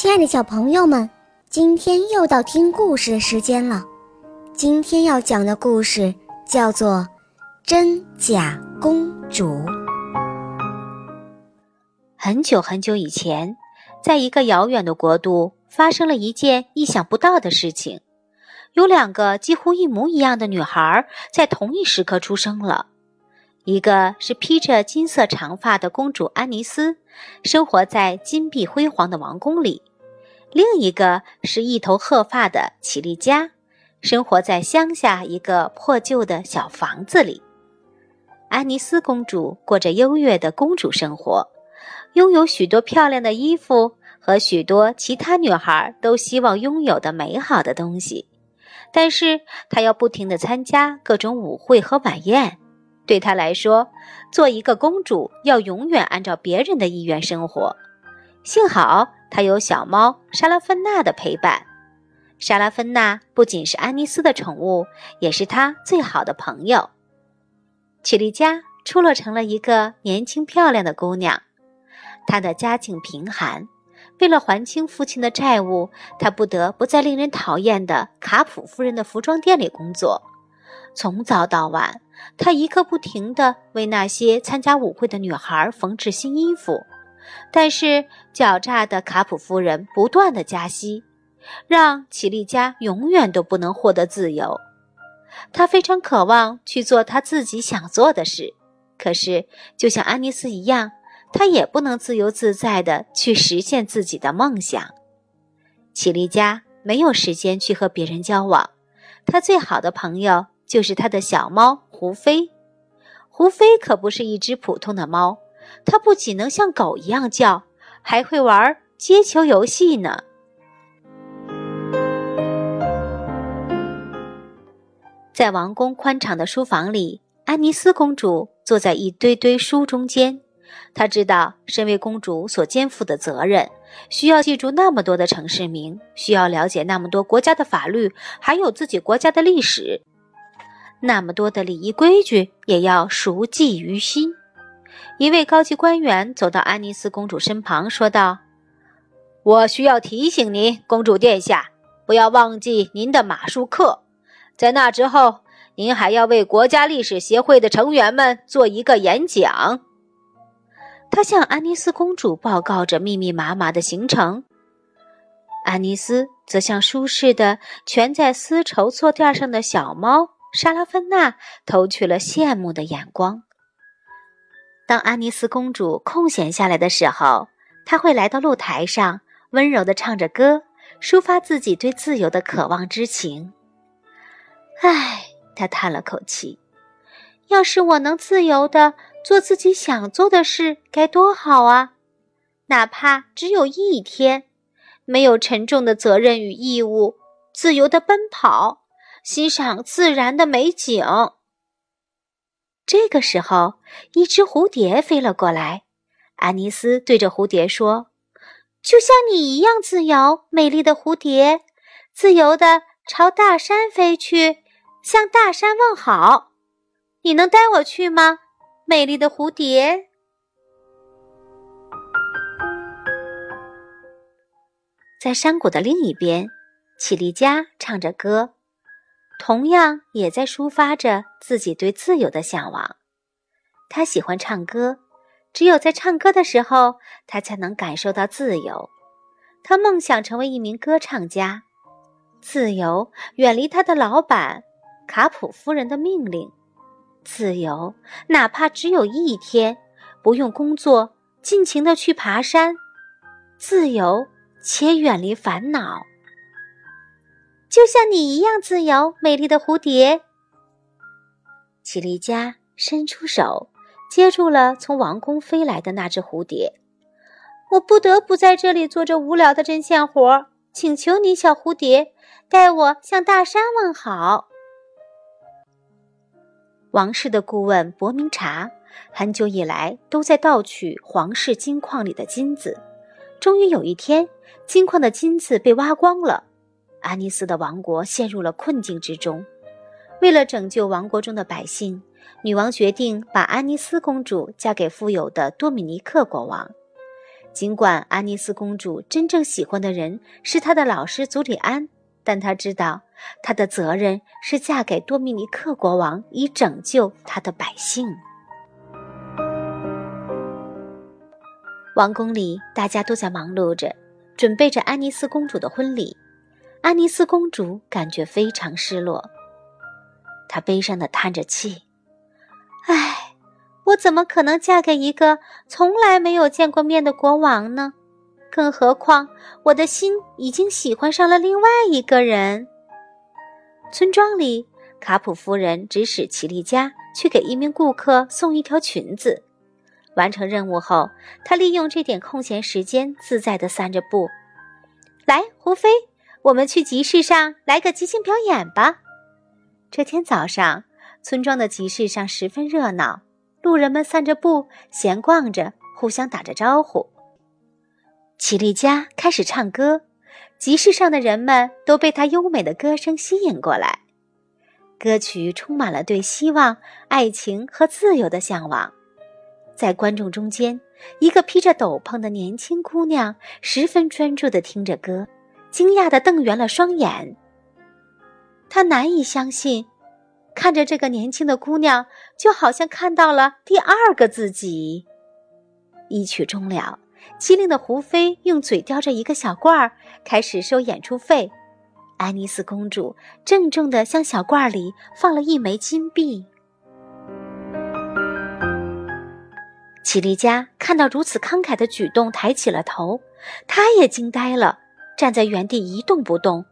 亲爱的小朋友们，今天又到听故事的时间了。今天要讲的故事叫做《真假公主》。很久很久以前，在一个遥远的国度，发生了一件意想不到的事情：有两个几乎一模一样的女孩在同一时刻出生了。一个是披着金色长发的公主安妮斯，生活在金碧辉煌的王宫里；另一个是一头褐发的绮丽佳，生活在乡下一个破旧的小房子里。安妮斯公主过着优越的公主生活，拥有许多漂亮的衣服和许多其他女孩都希望拥有的美好的东西，但是她要不停地参加各种舞会和晚宴。对她来说，做一个公主要永远按照别人的意愿生活。幸好他有小猫莎拉芬娜的陪伴。莎拉芬娜不仅是安妮斯的宠物，也是他最好的朋友。曲丽佳出落成了一个年轻漂亮的姑娘。她的家境贫寒，为了还清父亲的债务，她不得不在令人讨厌的卡普夫人的服装店里工作。从早到晚，她一刻不停地为那些参加舞会的女孩缝制新衣服。但是狡诈的卡普夫人不断地加息，让绮丽佳永远都不能获得自由。她非常渴望去做她自己想做的事，可是就像安妮斯一样，她也不能自由自在地去实现自己的梦想。绮丽佳没有时间去和别人交往，她最好的朋友。就是他的小猫胡飞，胡飞可不是一只普通的猫，它不仅能像狗一样叫，还会玩接球游戏呢。在王宫宽敞的书房里，安妮斯公主坐在一堆堆书中间。她知道身为公主所肩负的责任，需要记住那么多的城市名，需要了解那么多国家的法律，还有自己国家的历史。那么多的礼仪规矩也要熟记于心。一位高级官员走到安妮斯公主身旁，说道：“我需要提醒您，公主殿下，不要忘记您的马术课。在那之后，您还要为国家历史协会的成员们做一个演讲。”他向安妮斯公主报告着密密麻麻的行程。安妮斯则向舒适的蜷在丝绸坐垫上的小猫。莎拉芬娜投去了羡慕的眼光。当安妮斯公主空闲下来的时候，她会来到露台上，温柔地唱着歌，抒发自己对自由的渴望之情。唉，她叹了口气：“要是我能自由地做自己想做的事，该多好啊！哪怕只有一天，没有沉重的责任与义务，自由地奔跑。”欣赏自然的美景。这个时候，一只蝴蝶飞了过来。安妮斯对着蝴蝶说：“就像你一样自由，美丽的蝴蝶，自由的朝大山飞去，向大山问好。你能带我去吗，美丽的蝴蝶？”在山谷的另一边，绮丽佳唱着歌。同样也在抒发着自己对自由的向往。他喜欢唱歌，只有在唱歌的时候，他才能感受到自由。他梦想成为一名歌唱家，自由远离他的老板卡普夫人的命令，自由哪怕只有一天，不用工作，尽情的去爬山，自由且远离烦恼。就像你一样自由，美丽的蝴蝶。绮丽佳伸出手，接住了从王宫飞来的那只蝴蝶。我不得不在这里做着无聊的针线活，请求你，小蝴蝶，带我向大山问好。王室的顾问伯明察很久以来都在盗取皇室金矿里的金子，终于有一天，金矿的金子被挖光了。安妮斯的王国陷入了困境之中。为了拯救王国中的百姓，女王决定把安妮斯公主嫁给富有的多米尼克国王。尽管安妮斯公主真正喜欢的人是她的老师祖里安，但她知道她的责任是嫁给多米尼克国王，以拯救他的百姓。王宫里，大家都在忙碌着，准备着安妮斯公主的婚礼。安妮斯公主感觉非常失落，她悲伤的叹着气：“唉，我怎么可能嫁给一个从来没有见过面的国王呢？更何况我的心已经喜欢上了另外一个人。”村庄里，卡普夫人指使奇丽佳去给一名顾客送一条裙子。完成任务后，她利用这点空闲时间，自在地散着步。来，胡飞，我们去集市上来个即兴表演吧。这天早上，村庄的集市上十分热闹，路人们散着步，闲逛着，互相打着招呼。齐丽佳开始唱歌，集市上的人们都被她优美的歌声吸引过来。歌曲充满了对希望、爱情和自由的向往。在观众中间，一个披着斗篷的年轻姑娘十分专注地听着歌，惊讶地瞪圆了双眼。他难以相信，看着这个年轻的姑娘，就好像看到了第二个自己。一曲终了，机灵的胡飞用嘴叼着一个小罐儿，开始收演出费。爱丽丝公主郑重地向小罐里放了一枚金币。齐丽佳看到如此慷慨的举动，抬起了头，她也惊呆了，站在原地一动不动。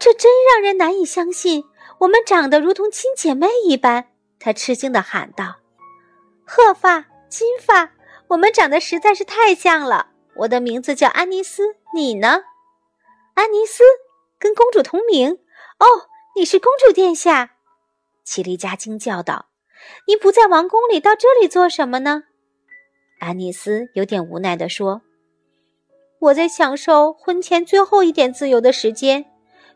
这真让人难以相信，我们长得如同亲姐妹一般。她吃惊地喊道：“褐发、金发，我们长得实在是太像了。我的名字叫安妮斯，你呢？安妮斯，跟公主同名。哦，你是公主殿下。”齐丽佳惊叫道。您不在王宫里，到这里做什么呢？安妮斯有点无奈地说：“我在享受婚前最后一点自由的时间。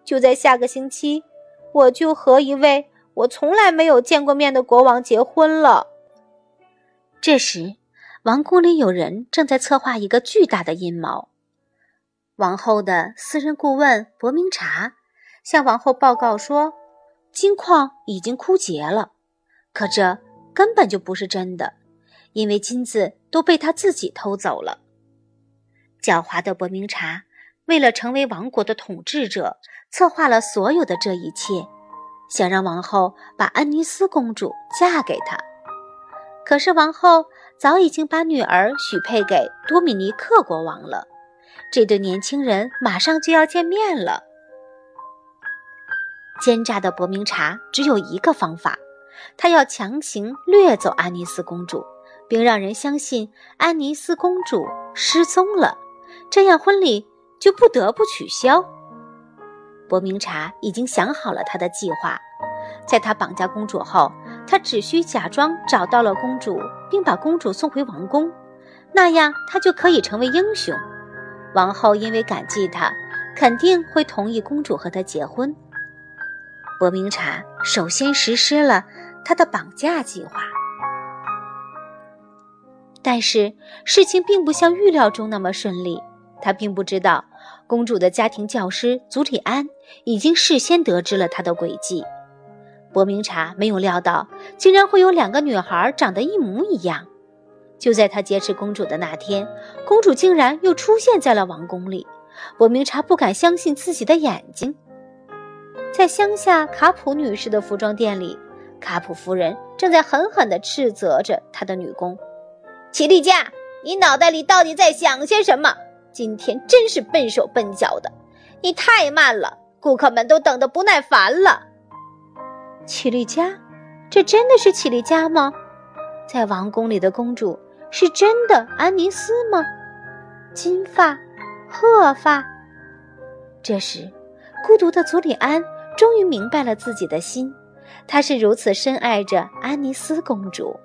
就在下个星期，我就和一位我从来没有见过面的国王结婚了。”这时，王宫里有人正在策划一个巨大的阴谋。王后的私人顾问伯明察向王后报告说：“金矿已经枯竭了。”可这根本就不是真的，因为金子都被他自己偷走了。狡猾的伯明察为了成为王国的统治者，策划了所有的这一切，想让王后把安妮斯公主嫁给他。可是王后早已经把女儿许配给多米尼克国王了，这对年轻人马上就要见面了。奸诈的伯明察只有一个方法。他要强行掠走安妮斯公主，并让人相信安妮斯公主失踪了，这样婚礼就不得不取消。伯明察已经想好了他的计划，在他绑架公主后，他只需假装找到了公主，并把公主送回王宫，那样他就可以成为英雄。王后因为感激他，肯定会同意公主和他结婚。伯明察首先实施了。他的绑架计划，但是事情并不像预料中那么顺利。他并不知道，公主的家庭教师祖里安已经事先得知了他的诡计。伯明察没有料到，竟然会有两个女孩长得一模一样。就在他劫持公主的那天，公主竟然又出现在了王宫里。伯明察不敢相信自己的眼睛。在乡下卡普女士的服装店里。卡普夫人正在狠狠地斥责着她的女工：“齐丽佳，你脑袋里到底在想些什么？今天真是笨手笨脚的，你太慢了，顾客们都等得不耐烦了。”绮丽佳，这真的是绮丽佳吗？在王宫里的公主是真的安妮斯吗？金发，褐发。这时，孤独的祖里安终于明白了自己的心。他是如此深爱着安妮斯公主。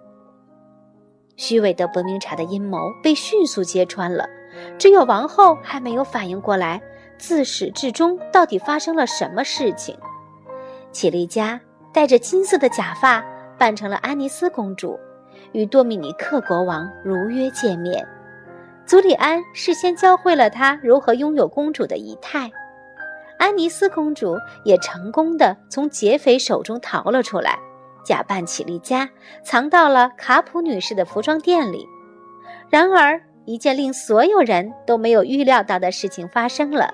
虚伪的伯明察的阴谋被迅速揭穿了，只有王后还没有反应过来，自始至终到底发生了什么事情。绮丽佳戴着金色的假发，扮成了安妮斯公主，与多米尼克国王如约见面。祖里安事先教会了她如何拥有公主的仪态。安妮斯公主也成功的从劫匪手中逃了出来，假扮起丽佳，藏到了卡普女士的服装店里。然而，一件令所有人都没有预料到的事情发生了：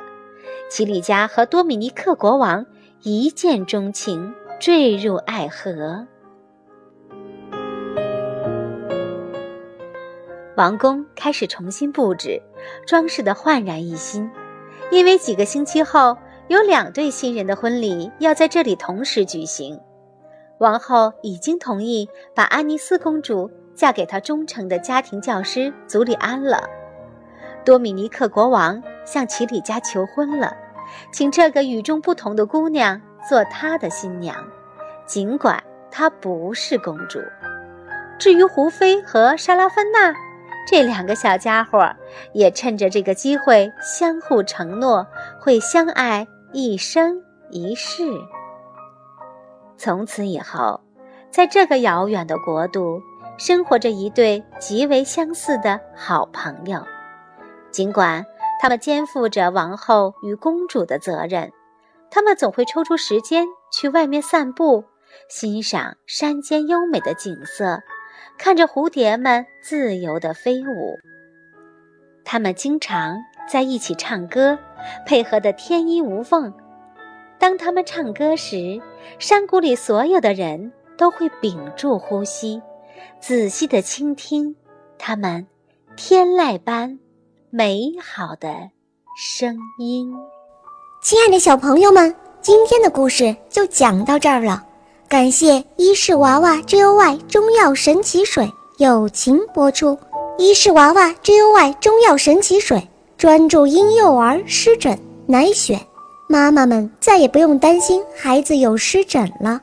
奇丽加和多米尼克国王一见钟情，坠入爱河。王宫开始重新布置，装饰的焕然一新，因为几个星期后有两对新人的婚礼要在这里同时举行。王后已经同意把安妮斯公主嫁给他忠诚的家庭教师祖里安了。多米尼克国王向奇里加求婚了，请这个与众不同的姑娘做他的新娘，尽管她不是公主。至于胡菲和莎拉芬娜。这两个小家伙也趁着这个机会相互承诺会相爱一生一世。从此以后，在这个遥远的国度，生活着一对极为相似的好朋友。尽管他们肩负着王后与公主的责任，他们总会抽出时间去外面散步，欣赏山间优美的景色。看着蝴蝶们自由地飞舞，他们经常在一起唱歌，配合得天衣无缝。当他们唱歌时，山谷里所有的人都会屏住呼吸，仔细地倾听他们天籁般美好的声音。亲爱的小朋友们，今天的故事就讲到这儿了。感谢伊氏娃娃 Joy 中药神奇水友情播出。伊氏娃娃 Joy 中药神奇水专注婴幼儿湿疹，奶癣，妈妈们再也不用担心孩子有湿疹了。